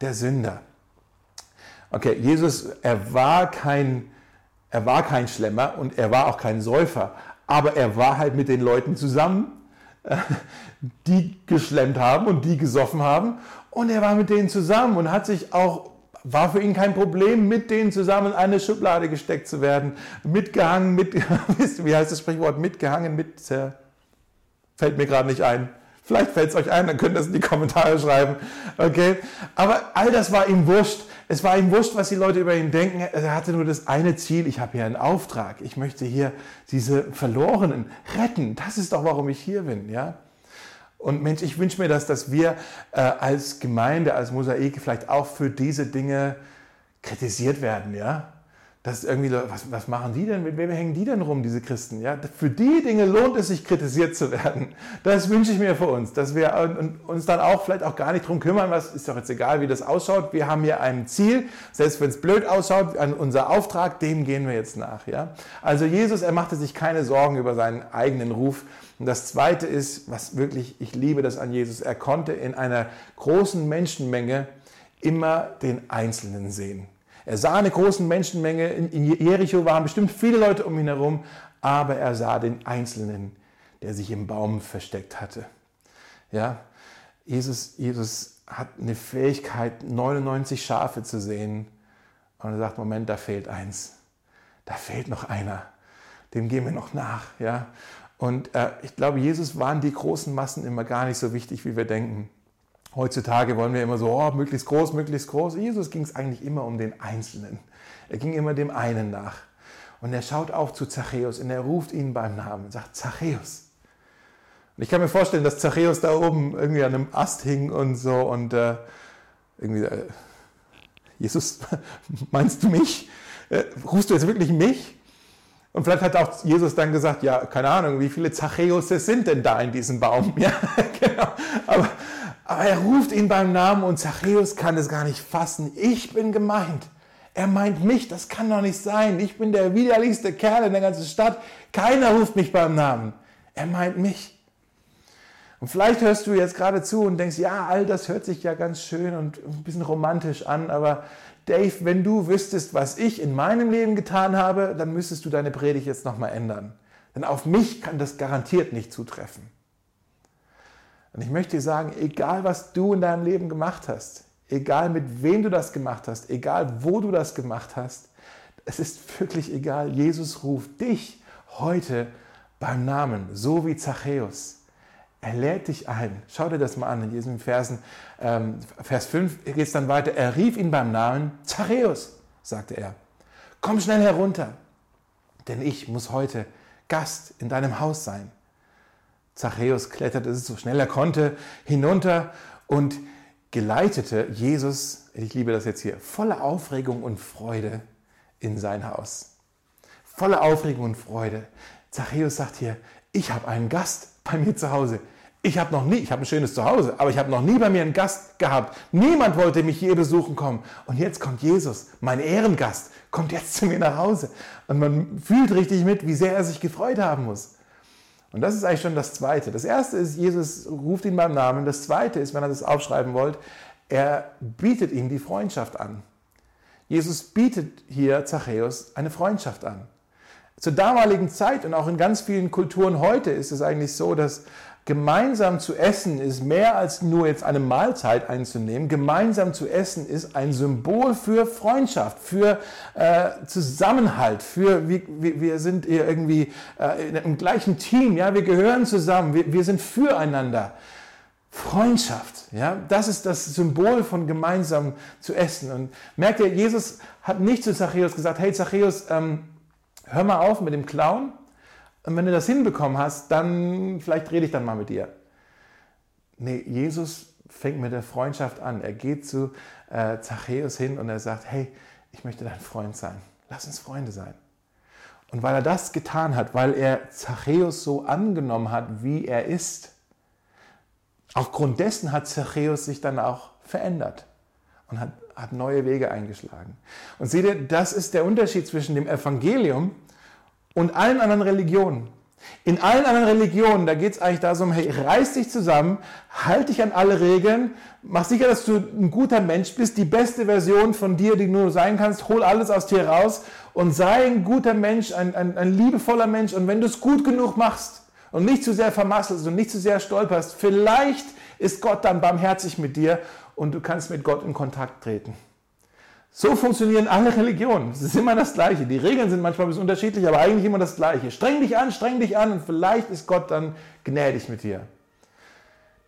der Sünder. Okay, Jesus, er war kein er war kein Schlemmer und er war auch kein Säufer, aber er war halt mit den Leuten zusammen, die geschlemmt haben und die gesoffen haben. Und er war mit denen zusammen und hat sich auch, war für ihn kein Problem, mit denen zusammen in eine Schublade gesteckt zu werden, mitgehangen, mit, wie heißt das Sprichwort, mitgehangen, mit, fällt mir gerade nicht ein. Vielleicht fällt es euch ein, dann könnt ihr es in die Kommentare schreiben. Okay? Aber all das war ihm wurscht. Es war ihm wurscht, was die Leute über ihn denken. Er hatte nur das eine Ziel, ich habe hier einen Auftrag. Ich möchte hier diese Verlorenen retten. Das ist doch, warum ich hier bin. Ja? Und Mensch, ich wünsche mir das, dass wir äh, als Gemeinde, als Mosaik vielleicht auch für diese Dinge kritisiert werden. Ja? Das ist irgendwie, was, was machen die denn? Mit wem hängen die denn rum, diese Christen? Ja, für die Dinge lohnt es sich, kritisiert zu werden. Das wünsche ich mir für uns, dass wir uns dann auch vielleicht auch gar nicht drum kümmern, was ist doch jetzt egal, wie das ausschaut. Wir haben hier ein Ziel, selbst wenn es blöd ausschaut, an unser Auftrag, dem gehen wir jetzt nach. Ja? Also Jesus, er machte sich keine Sorgen über seinen eigenen Ruf. Und das Zweite ist, was wirklich, ich liebe das an Jesus, er konnte in einer großen Menschenmenge immer den Einzelnen sehen. Er sah eine große Menschenmenge. In Jericho waren bestimmt viele Leute um ihn herum, aber er sah den Einzelnen, der sich im Baum versteckt hatte. Ja, Jesus, Jesus hat eine Fähigkeit, 99 Schafe zu sehen. Und er sagt, Moment, da fehlt eins. Da fehlt noch einer. Dem gehen wir noch nach. Ja? Und äh, ich glaube, Jesus waren die großen Massen immer gar nicht so wichtig, wie wir denken. Heutzutage wollen wir immer so, oh, möglichst groß, möglichst groß. Jesus ging es eigentlich immer um den Einzelnen. Er ging immer dem einen nach. Und er schaut auf zu Zachäus und er ruft ihn beim Namen und sagt, Zachäus. Und ich kann mir vorstellen, dass Zachäus da oben irgendwie an einem Ast hing und so und äh, irgendwie, äh, Jesus, meinst du mich? Äh, rufst du jetzt wirklich mich? Und vielleicht hat auch Jesus dann gesagt, ja, keine Ahnung, wie viele Zachäusse sind denn da in diesem Baum? Ja, genau. Aber aber er ruft ihn beim Namen und Zachäus kann es gar nicht fassen. Ich bin gemeint. Er meint mich, das kann doch nicht sein. Ich bin der widerlichste Kerl in der ganzen Stadt. Keiner ruft mich beim Namen. Er meint mich. Und vielleicht hörst du jetzt gerade zu und denkst, ja, all das hört sich ja ganz schön und ein bisschen romantisch an, aber Dave, wenn du wüsstest, was ich in meinem Leben getan habe, dann müsstest du deine Predigt jetzt nochmal ändern. Denn auf mich kann das garantiert nicht zutreffen. Und ich möchte dir sagen, egal was du in deinem Leben gemacht hast, egal mit wem du das gemacht hast, egal wo du das gemacht hast, es ist wirklich egal. Jesus ruft dich heute beim Namen, so wie Zachäus. Er lädt dich ein. Schau dir das mal an in diesem Versen, ähm, Vers 5 geht es dann weiter. Er rief ihn beim Namen Zachäus, sagte er. Komm schnell herunter, denn ich muss heute Gast in deinem Haus sein. Zachäus kletterte so schnell er konnte hinunter und geleitete Jesus, ich liebe das jetzt hier, voller Aufregung und Freude in sein Haus. Voller Aufregung und Freude. Zachäus sagt hier, ich habe einen Gast bei mir zu Hause. Ich habe noch nie, ich habe ein schönes Zuhause, aber ich habe noch nie bei mir einen Gast gehabt. Niemand wollte mich hier besuchen kommen. Und jetzt kommt Jesus, mein Ehrengast, kommt jetzt zu mir nach Hause. Und man fühlt richtig mit, wie sehr er sich gefreut haben muss. Und das ist eigentlich schon das Zweite. Das Erste ist, Jesus ruft ihn beim Namen. Das Zweite ist, wenn ihr das aufschreiben wollt, er bietet ihm die Freundschaft an. Jesus bietet hier Zachäus eine Freundschaft an. Zur damaligen Zeit und auch in ganz vielen Kulturen heute ist es eigentlich so, dass Gemeinsam zu essen ist mehr als nur jetzt eine Mahlzeit einzunehmen. Gemeinsam zu essen ist ein Symbol für Freundschaft, für äh, Zusammenhalt, für wir, wir sind irgendwie äh, im gleichen Team, ja, wir gehören zusammen, wir, wir sind füreinander. Freundschaft, ja, das ist das Symbol von gemeinsam zu essen. Und merkt ihr, Jesus hat nicht zu Zachäus gesagt, hey Zachäus, ähm, hör mal auf mit dem Clown, und wenn du das hinbekommen hast, dann vielleicht rede ich dann mal mit dir. Nee, Jesus fängt mit der Freundschaft an. Er geht zu äh, Zachäus hin und er sagt, hey, ich möchte dein Freund sein. Lass uns Freunde sein. Und weil er das getan hat, weil er Zachäus so angenommen hat, wie er ist, aufgrund dessen hat Zachäus sich dann auch verändert und hat, hat neue Wege eingeschlagen. Und seht ihr, das ist der Unterschied zwischen dem Evangelium und allen anderen Religionen. In allen anderen Religionen, da geht es eigentlich darum, hey, reiß dich zusammen, halt dich an alle Regeln, mach sicher, dass du ein guter Mensch bist, die beste Version von dir, die du sein kannst, hol alles aus dir raus und sei ein guter Mensch, ein, ein, ein liebevoller Mensch. Und wenn du es gut genug machst und nicht zu sehr vermasselst und nicht zu sehr stolperst, vielleicht ist Gott dann barmherzig mit dir und du kannst mit Gott in Kontakt treten. So funktionieren alle Religionen. Es ist immer das Gleiche. Die Regeln sind manchmal ein bisschen unterschiedlich, aber eigentlich immer das Gleiche. Streng dich an, streng dich an und vielleicht ist Gott dann gnädig mit dir.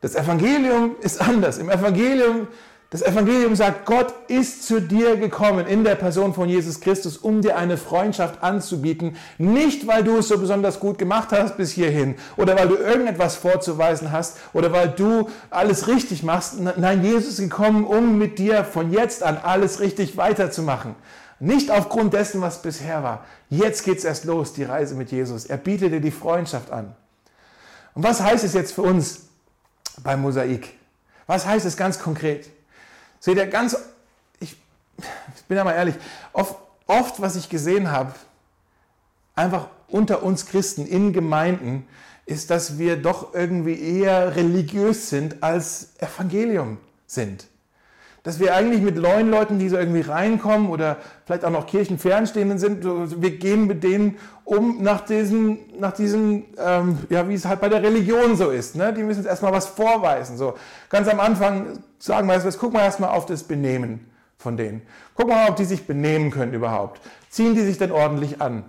Das Evangelium ist anders. Im Evangelium das Evangelium sagt, Gott ist zu dir gekommen in der Person von Jesus Christus, um dir eine Freundschaft anzubieten. Nicht, weil du es so besonders gut gemacht hast bis hierhin oder weil du irgendetwas vorzuweisen hast oder weil du alles richtig machst. Nein, Jesus ist gekommen, um mit dir von jetzt an alles richtig weiterzumachen. Nicht aufgrund dessen, was bisher war. Jetzt geht es erst los, die Reise mit Jesus. Er bietet dir die Freundschaft an. Und was heißt es jetzt für uns beim Mosaik? Was heißt es ganz konkret? Seht ihr, ganz, ich, ich bin ja mal ehrlich, oft, oft, was ich gesehen habe, einfach unter uns Christen in Gemeinden, ist, dass wir doch irgendwie eher religiös sind als Evangelium sind dass wir eigentlich mit neuen Leuten, die so irgendwie reinkommen oder vielleicht auch noch Kirchenfernstehenden sind, wir gehen mit denen um nach diesem, nach diesem ähm, ja, wie es halt bei der Religion so ist. Ne? Die müssen jetzt erstmal was vorweisen. So ganz am Anfang sagen wir, jetzt gucken wir erstmal auf das Benehmen von denen. Gucken wir mal, ob die sich benehmen können überhaupt. Ziehen die sich denn ordentlich an?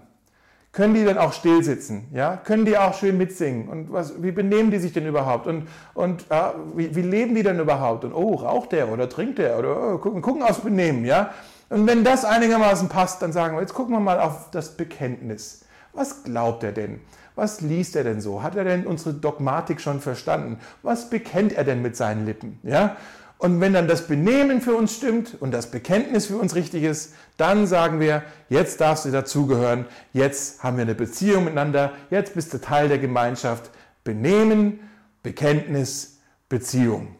Können die denn auch still sitzen? Ja? Können die auch schön mitsingen? Und was, wie benehmen die sich denn überhaupt? Und, und ja, wie, wie, leben die denn überhaupt? Und oh, raucht der oder trinkt der? Oder oh, gucken, gucken aufs Benehmen. Ja? Und wenn das einigermaßen passt, dann sagen wir, jetzt gucken wir mal auf das Bekenntnis. Was glaubt er denn? Was liest er denn so? Hat er denn unsere Dogmatik schon verstanden? Was bekennt er denn mit seinen Lippen? Ja? Und wenn dann das Benehmen für uns stimmt und das Bekenntnis für uns richtig ist, dann sagen wir, jetzt darfst du dazugehören, jetzt haben wir eine Beziehung miteinander, jetzt bist du Teil der Gemeinschaft. Benehmen, Bekenntnis, Beziehung.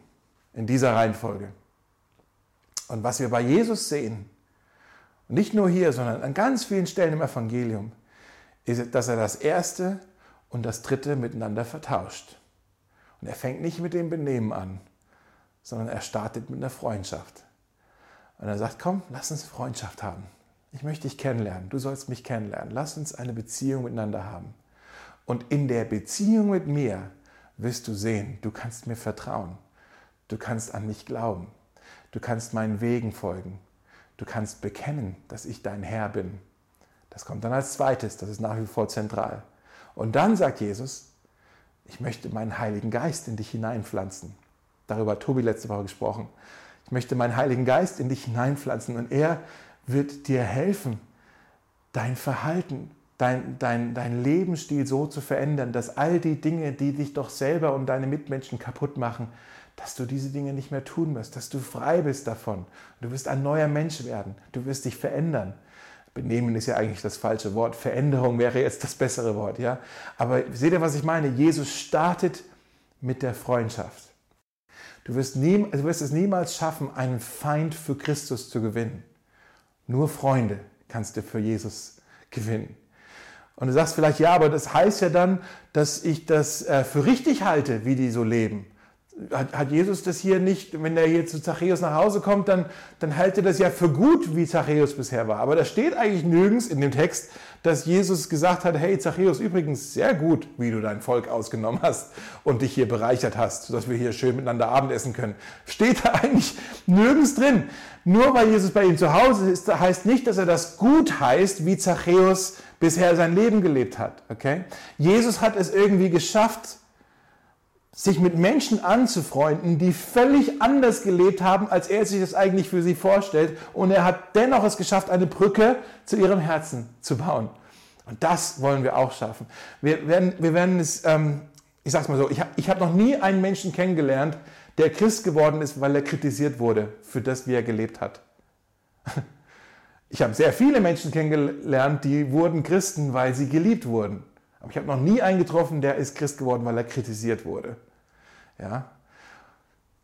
In dieser Reihenfolge. Und was wir bei Jesus sehen, nicht nur hier, sondern an ganz vielen Stellen im Evangelium, ist, dass er das erste und das dritte miteinander vertauscht. Und er fängt nicht mit dem Benehmen an, sondern er startet mit einer Freundschaft. Und er sagt, komm, lass uns Freundschaft haben. Ich möchte dich kennenlernen, du sollst mich kennenlernen. Lass uns eine Beziehung miteinander haben. Und in der Beziehung mit mir wirst du sehen, du kannst mir vertrauen. Du kannst an mich glauben. Du kannst meinen Wegen folgen. Du kannst bekennen, dass ich dein Herr bin. Das kommt dann als zweites, das ist nach wie vor zentral. Und dann sagt Jesus, ich möchte meinen Heiligen Geist in dich hineinpflanzen. Darüber hat Tobi letzte Woche gesprochen. Ich möchte meinen Heiligen Geist in dich hineinpflanzen und er wird dir helfen, dein Verhalten, dein, dein, dein Lebensstil so zu verändern, dass all die Dinge, die dich doch selber und deine Mitmenschen kaputt machen, dass du diese Dinge nicht mehr tun wirst, dass du frei bist davon. Du wirst ein neuer Mensch werden. Du wirst dich verändern. Benehmen ist ja eigentlich das falsche Wort. Veränderung wäre jetzt das bessere Wort, ja. Aber seht ihr, was ich meine? Jesus startet mit der Freundschaft. Du wirst, nie, du wirst es niemals schaffen, einen Feind für Christus zu gewinnen. Nur Freunde kannst du für Jesus gewinnen. Und du sagst vielleicht, ja, aber das heißt ja dann, dass ich das äh, für richtig halte, wie die so leben hat, hat Jesus das hier nicht, wenn er hier zu Zachäus nach Hause kommt, dann, dann hält er das ja für gut, wie Zachäus bisher war. Aber da steht eigentlich nirgends in dem Text, dass Jesus gesagt hat, hey Zachäus, übrigens sehr gut, wie du dein Volk ausgenommen hast und dich hier bereichert hast, sodass wir hier schön miteinander Abendessen können. Steht da eigentlich nirgends drin. Nur weil Jesus bei ihm zu Hause ist, heißt nicht, dass er das gut heißt, wie Zachäus bisher sein Leben gelebt hat. Okay? Jesus hat es irgendwie geschafft, sich mit Menschen anzufreunden, die völlig anders gelebt haben, als er sich das eigentlich für sie vorstellt. Und er hat dennoch es geschafft, eine Brücke zu ihrem Herzen zu bauen. Und das wollen wir auch schaffen. Wir werden, wir werden es, ähm, ich sag's mal so, ich habe ich hab noch nie einen Menschen kennengelernt, der Christ geworden ist, weil er kritisiert wurde für das, wie er gelebt hat. Ich habe sehr viele Menschen kennengelernt, die wurden Christen, weil sie geliebt wurden. Aber ich habe noch nie einen getroffen, der ist Christ geworden, weil er kritisiert wurde. Ja?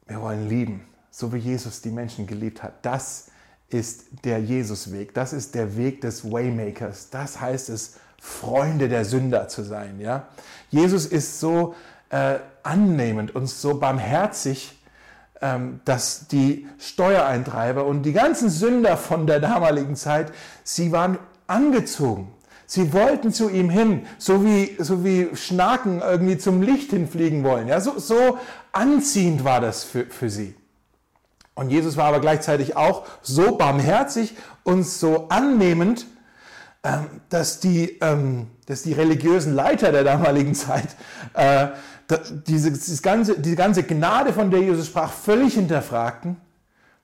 Wir wollen lieben, so wie Jesus die Menschen geliebt hat. Das ist der Jesusweg. Das ist der Weg des Waymakers. Das heißt es, Freunde der Sünder zu sein. Ja? Jesus ist so äh, annehmend und so barmherzig, ähm, dass die Steuereintreiber und die ganzen Sünder von der damaligen Zeit, sie waren angezogen. Sie wollten zu ihm hin, so wie, so wie Schnaken irgendwie zum Licht hinfliegen wollen. Ja, so, so anziehend war das für, für sie. Und Jesus war aber gleichzeitig auch so barmherzig und so annehmend, ähm, dass die, ähm, dass die religiösen Leiter der damaligen Zeit äh, diese, ganze, diese ganze Gnade, von der Jesus sprach, völlig hinterfragten,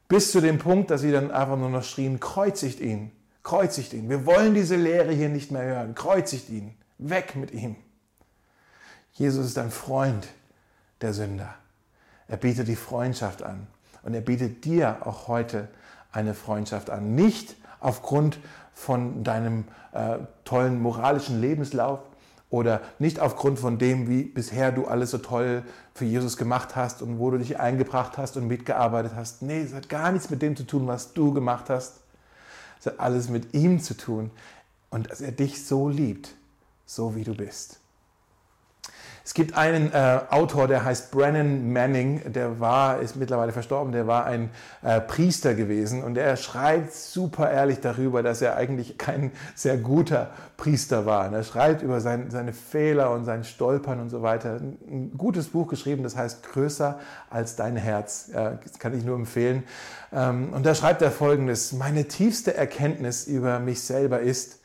bis zu dem Punkt, dass sie dann einfach nur noch schrien, kreuzigt ihn, kreuzigt ihn. Wir wollen diese Lehre hier nicht mehr hören, kreuzigt ihn, weg mit ihm. Jesus ist ein Freund der Sünder. Er bietet die Freundschaft an und er bietet dir auch heute eine Freundschaft an. Nicht aufgrund von deinem äh, tollen moralischen Lebenslauf, oder nicht aufgrund von dem, wie bisher du alles so toll für Jesus gemacht hast und wo du dich eingebracht hast und mitgearbeitet hast. Nee, es hat gar nichts mit dem zu tun, was du gemacht hast. Es hat alles mit ihm zu tun und dass er dich so liebt, so wie du bist. Es gibt einen äh, Autor, der heißt Brennan Manning, der war, ist mittlerweile verstorben, der war ein äh, Priester gewesen und er schreibt super ehrlich darüber, dass er eigentlich kein sehr guter Priester war. Und er schreibt über sein, seine Fehler und sein Stolpern und so weiter. Ein gutes Buch geschrieben, das heißt Größer als dein Herz. Ja, das kann ich nur empfehlen. Ähm, und da schreibt er folgendes, meine tiefste Erkenntnis über mich selber ist,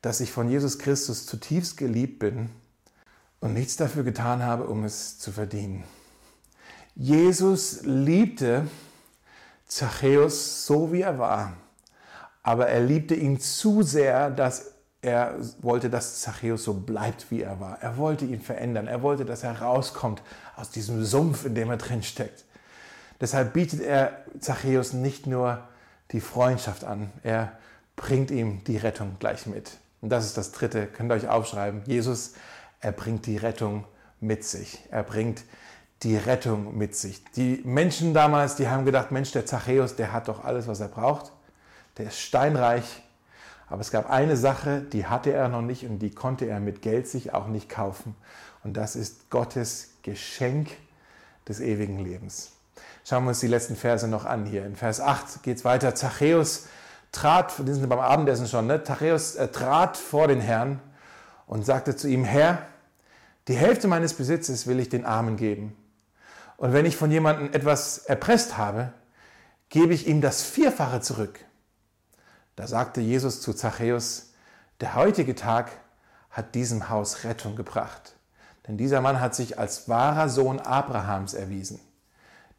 dass ich von Jesus Christus zutiefst geliebt bin und nichts dafür getan habe, um es zu verdienen. Jesus liebte Zachäus so, wie er war, aber er liebte ihn zu sehr, dass er wollte, dass Zachäus so bleibt, wie er war. Er wollte ihn verändern. Er wollte, dass er rauskommt aus diesem Sumpf, in dem er drin steckt. Deshalb bietet er Zachäus nicht nur die Freundschaft an, er bringt ihm die Rettung gleich mit. Und das ist das Dritte, könnt ihr euch aufschreiben. Jesus er bringt die Rettung mit sich. Er bringt die Rettung mit sich. Die Menschen damals, die haben gedacht, Mensch, der Zachäus, der hat doch alles, was er braucht. Der ist steinreich. Aber es gab eine Sache, die hatte er noch nicht und die konnte er mit Geld sich auch nicht kaufen. Und das ist Gottes Geschenk des ewigen Lebens. Schauen wir uns die letzten Verse noch an hier. In Vers 8 geht es weiter. Zachäus trat, die sind beim Abendessen schon, ne? Zachäus äh, trat vor den Herrn und sagte zu ihm, Herr, die Hälfte meines Besitzes will ich den Armen geben. Und wenn ich von jemandem etwas erpresst habe, gebe ich ihm das Vierfache zurück. Da sagte Jesus zu Zachäus, der heutige Tag hat diesem Haus Rettung gebracht. Denn dieser Mann hat sich als wahrer Sohn Abrahams erwiesen.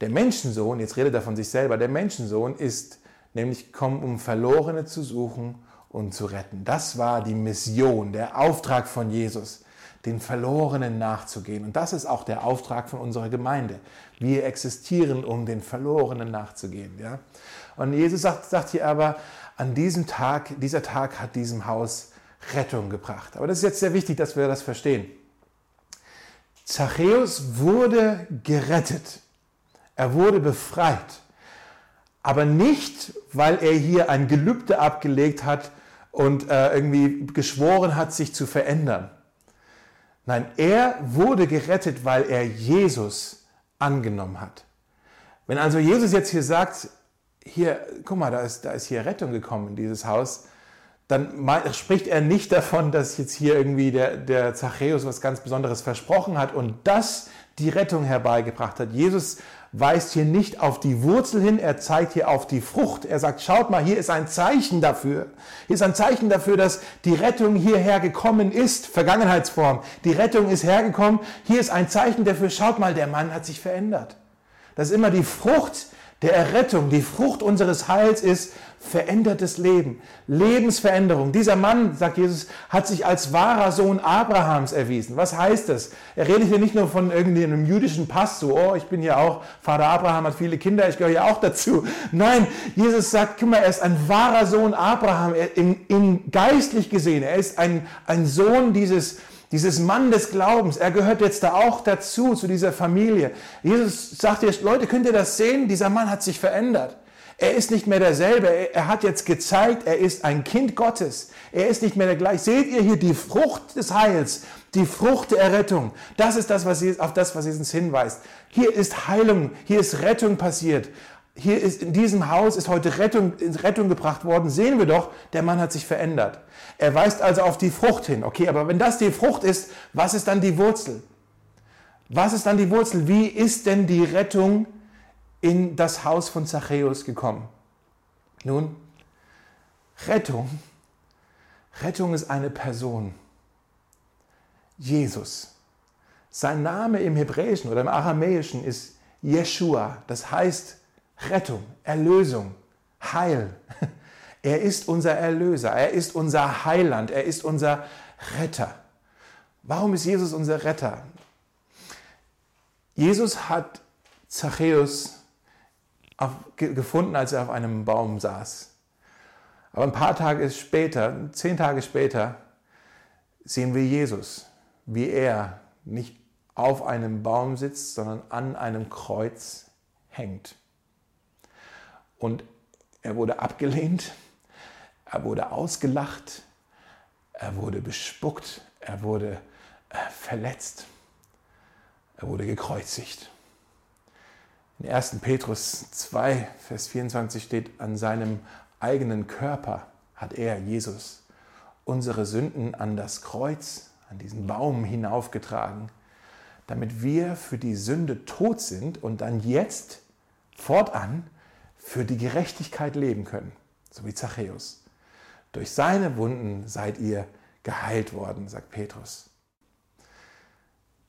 Der Menschensohn, jetzt redet er von sich selber, der Menschensohn ist nämlich gekommen, um Verlorene zu suchen und zu retten. Das war die Mission, der Auftrag von Jesus den Verlorenen nachzugehen. Und das ist auch der Auftrag von unserer Gemeinde. Wir existieren, um den Verlorenen nachzugehen. Ja? Und Jesus sagt, sagt hier aber, an diesem Tag, dieser Tag hat diesem Haus Rettung gebracht. Aber das ist jetzt sehr wichtig, dass wir das verstehen. Zachäus wurde gerettet. Er wurde befreit. Aber nicht, weil er hier ein Gelübde abgelegt hat und äh, irgendwie geschworen hat, sich zu verändern. Nein, er wurde gerettet, weil er Jesus angenommen hat. Wenn also Jesus jetzt hier sagt, hier, guck mal, da ist, da ist hier Rettung gekommen in dieses Haus, dann spricht er nicht davon, dass jetzt hier irgendwie der, der Zachäus was ganz Besonderes versprochen hat und das die Rettung herbeigebracht hat. Jesus weist hier nicht auf die Wurzel hin, er zeigt hier auf die Frucht. Er sagt, schaut mal, hier ist ein Zeichen dafür. Hier ist ein Zeichen dafür, dass die Rettung hierher gekommen ist. Vergangenheitsform. Die Rettung ist hergekommen. Hier ist ein Zeichen dafür, schaut mal, der Mann hat sich verändert. Das ist immer die Frucht der Errettung, die Frucht unseres Heils ist verändertes Leben, Lebensveränderung. Dieser Mann, sagt Jesus, hat sich als wahrer Sohn Abrahams erwiesen. Was heißt das? Er redet hier nicht nur von irgendeinem jüdischen Pass, so, oh, ich bin ja auch, Vater Abraham hat viele Kinder, ich gehöre ja auch dazu. Nein, Jesus sagt, guck mal, er ist ein wahrer Sohn Abraham, er, in, in geistlich gesehen, er ist ein, ein Sohn dieses, dieses Mann des Glaubens, er gehört jetzt da auch dazu, zu dieser Familie. Jesus sagt jetzt, Leute, könnt ihr das sehen? Dieser Mann hat sich verändert. Er ist nicht mehr derselbe. Er hat jetzt gezeigt, er ist ein Kind Gottes. Er ist nicht mehr der gleiche. Seht ihr hier die Frucht des Heils, die Frucht der Errettung. Das ist das, was Jesus, auf das, was Jesus hinweist. Hier ist Heilung, hier ist Rettung passiert. Hier ist in diesem Haus ist heute Rettung, Rettung gebracht worden. Sehen wir doch, der Mann hat sich verändert. Er weist also auf die Frucht hin. Okay, aber wenn das die Frucht ist, was ist dann die Wurzel? Was ist dann die Wurzel? Wie ist denn die Rettung in das Haus von Zachäus gekommen. Nun, Rettung, Rettung ist eine Person. Jesus. Sein Name im Hebräischen oder im Aramäischen ist Jeshua. Das heißt Rettung, Erlösung, Heil. Er ist unser Erlöser, er ist unser Heiland, er ist unser Retter. Warum ist Jesus unser Retter? Jesus hat Zachäus gefunden, als er auf einem Baum saß. Aber ein paar Tage später, zehn Tage später, sehen wir Jesus, wie er nicht auf einem Baum sitzt, sondern an einem Kreuz hängt. Und er wurde abgelehnt, er wurde ausgelacht, er wurde bespuckt, er wurde äh, verletzt, er wurde gekreuzigt. In 1. Petrus 2, Vers 24 steht, an seinem eigenen Körper hat er, Jesus, unsere Sünden an das Kreuz, an diesen Baum hinaufgetragen, damit wir für die Sünde tot sind und dann jetzt fortan für die Gerechtigkeit leben können, so wie Zachäus. Durch seine Wunden seid ihr geheilt worden, sagt Petrus.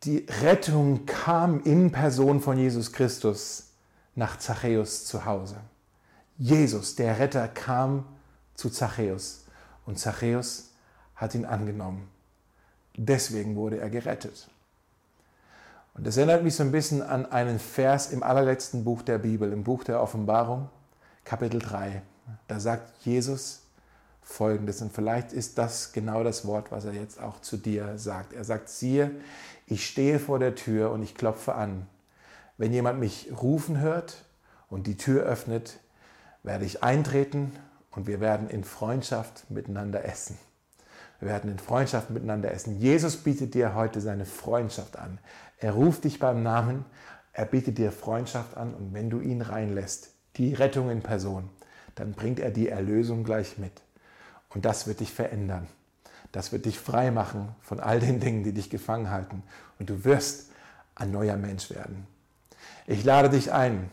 Die Rettung kam in Person von Jesus Christus nach Zachäus zu Hause. Jesus, der Retter, kam zu Zachäus und Zachäus hat ihn angenommen. Deswegen wurde er gerettet. Und das erinnert mich so ein bisschen an einen Vers im allerletzten Buch der Bibel, im Buch der Offenbarung, Kapitel 3. Da sagt Jesus Folgendes, und vielleicht ist das genau das Wort, was er jetzt auch zu dir sagt. Er sagt, siehe, ich stehe vor der Tür und ich klopfe an. Wenn jemand mich rufen hört und die Tür öffnet, werde ich eintreten und wir werden in Freundschaft miteinander essen. Wir werden in Freundschaft miteinander essen. Jesus bietet dir heute seine Freundschaft an. Er ruft dich beim Namen, er bietet dir Freundschaft an und wenn du ihn reinlässt, die Rettung in Person, dann bringt er die Erlösung gleich mit. Und das wird dich verändern. Das wird dich frei machen von all den Dingen, die dich gefangen halten. Und du wirst ein neuer Mensch werden. Ich lade dich ein,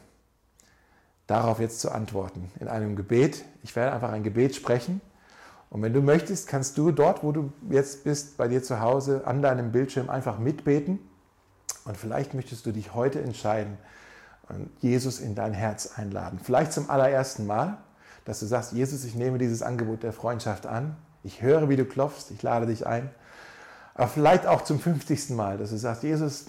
darauf jetzt zu antworten in einem Gebet. Ich werde einfach ein Gebet sprechen. Und wenn du möchtest, kannst du dort, wo du jetzt bist, bei dir zu Hause, an deinem Bildschirm einfach mitbeten. Und vielleicht möchtest du dich heute entscheiden und Jesus in dein Herz einladen. Vielleicht zum allerersten Mal, dass du sagst, Jesus, ich nehme dieses Angebot der Freundschaft an. Ich höre, wie du klopfst, ich lade dich ein. Aber vielleicht auch zum 50. Mal, dass du sagst, Jesus,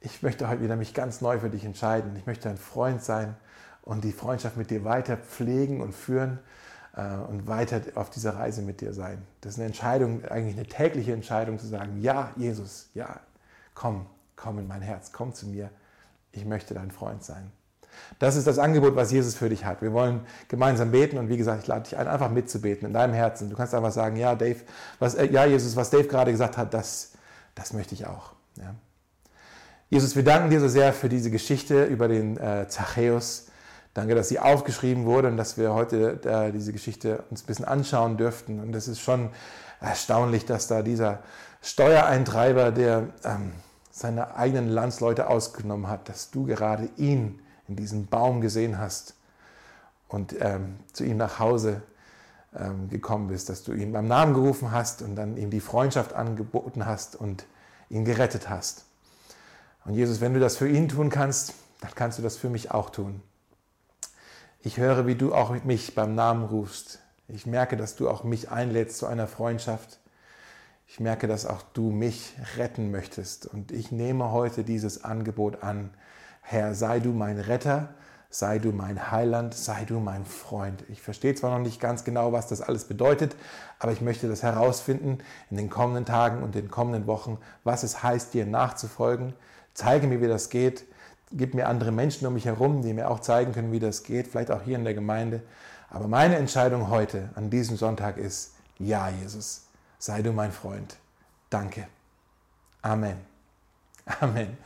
ich möchte heute wieder mich ganz neu für dich entscheiden. Ich möchte ein Freund sein und die Freundschaft mit dir weiter pflegen und führen äh, und weiter auf dieser Reise mit dir sein. Das ist eine Entscheidung, eigentlich eine tägliche Entscheidung zu sagen, ja, Jesus, ja, komm, komm in mein Herz, komm zu mir. Ich möchte dein Freund sein. Das ist das Angebot, was Jesus für dich hat. Wir wollen gemeinsam beten und wie gesagt, ich lade dich ein, einfach mitzubeten in deinem Herzen. Du kannst einfach sagen, ja, Dave, was, äh, ja, Jesus, was Dave gerade gesagt hat, das, das möchte ich auch. Ja. Jesus, wir danken dir so sehr für diese Geschichte über den äh, Zachäus. Danke, dass sie aufgeschrieben wurde und dass wir heute äh, diese Geschichte uns ein bisschen anschauen dürften. Und es ist schon erstaunlich, dass da dieser Steuereintreiber, der ähm, seine eigenen Landsleute ausgenommen hat, dass du gerade ihn in diesem Baum gesehen hast und ähm, zu ihm nach Hause ähm, gekommen bist, dass du ihn beim Namen gerufen hast und dann ihm die Freundschaft angeboten hast und ihn gerettet hast. Und Jesus, wenn du das für ihn tun kannst, dann kannst du das für mich auch tun. Ich höre, wie du auch mich beim Namen rufst. Ich merke, dass du auch mich einlädst zu einer Freundschaft. Ich merke, dass auch du mich retten möchtest. Und ich nehme heute dieses Angebot an. Herr, sei du mein Retter, sei du mein Heiland, sei du mein Freund. Ich verstehe zwar noch nicht ganz genau, was das alles bedeutet, aber ich möchte das herausfinden in den kommenden Tagen und den kommenden Wochen, was es heißt, dir nachzufolgen. Zeige mir, wie das geht. Gib mir andere Menschen um mich herum, die mir auch zeigen können, wie das geht, vielleicht auch hier in der Gemeinde. Aber meine Entscheidung heute, an diesem Sonntag, ist, ja, Jesus, sei du mein Freund. Danke. Amen. Amen.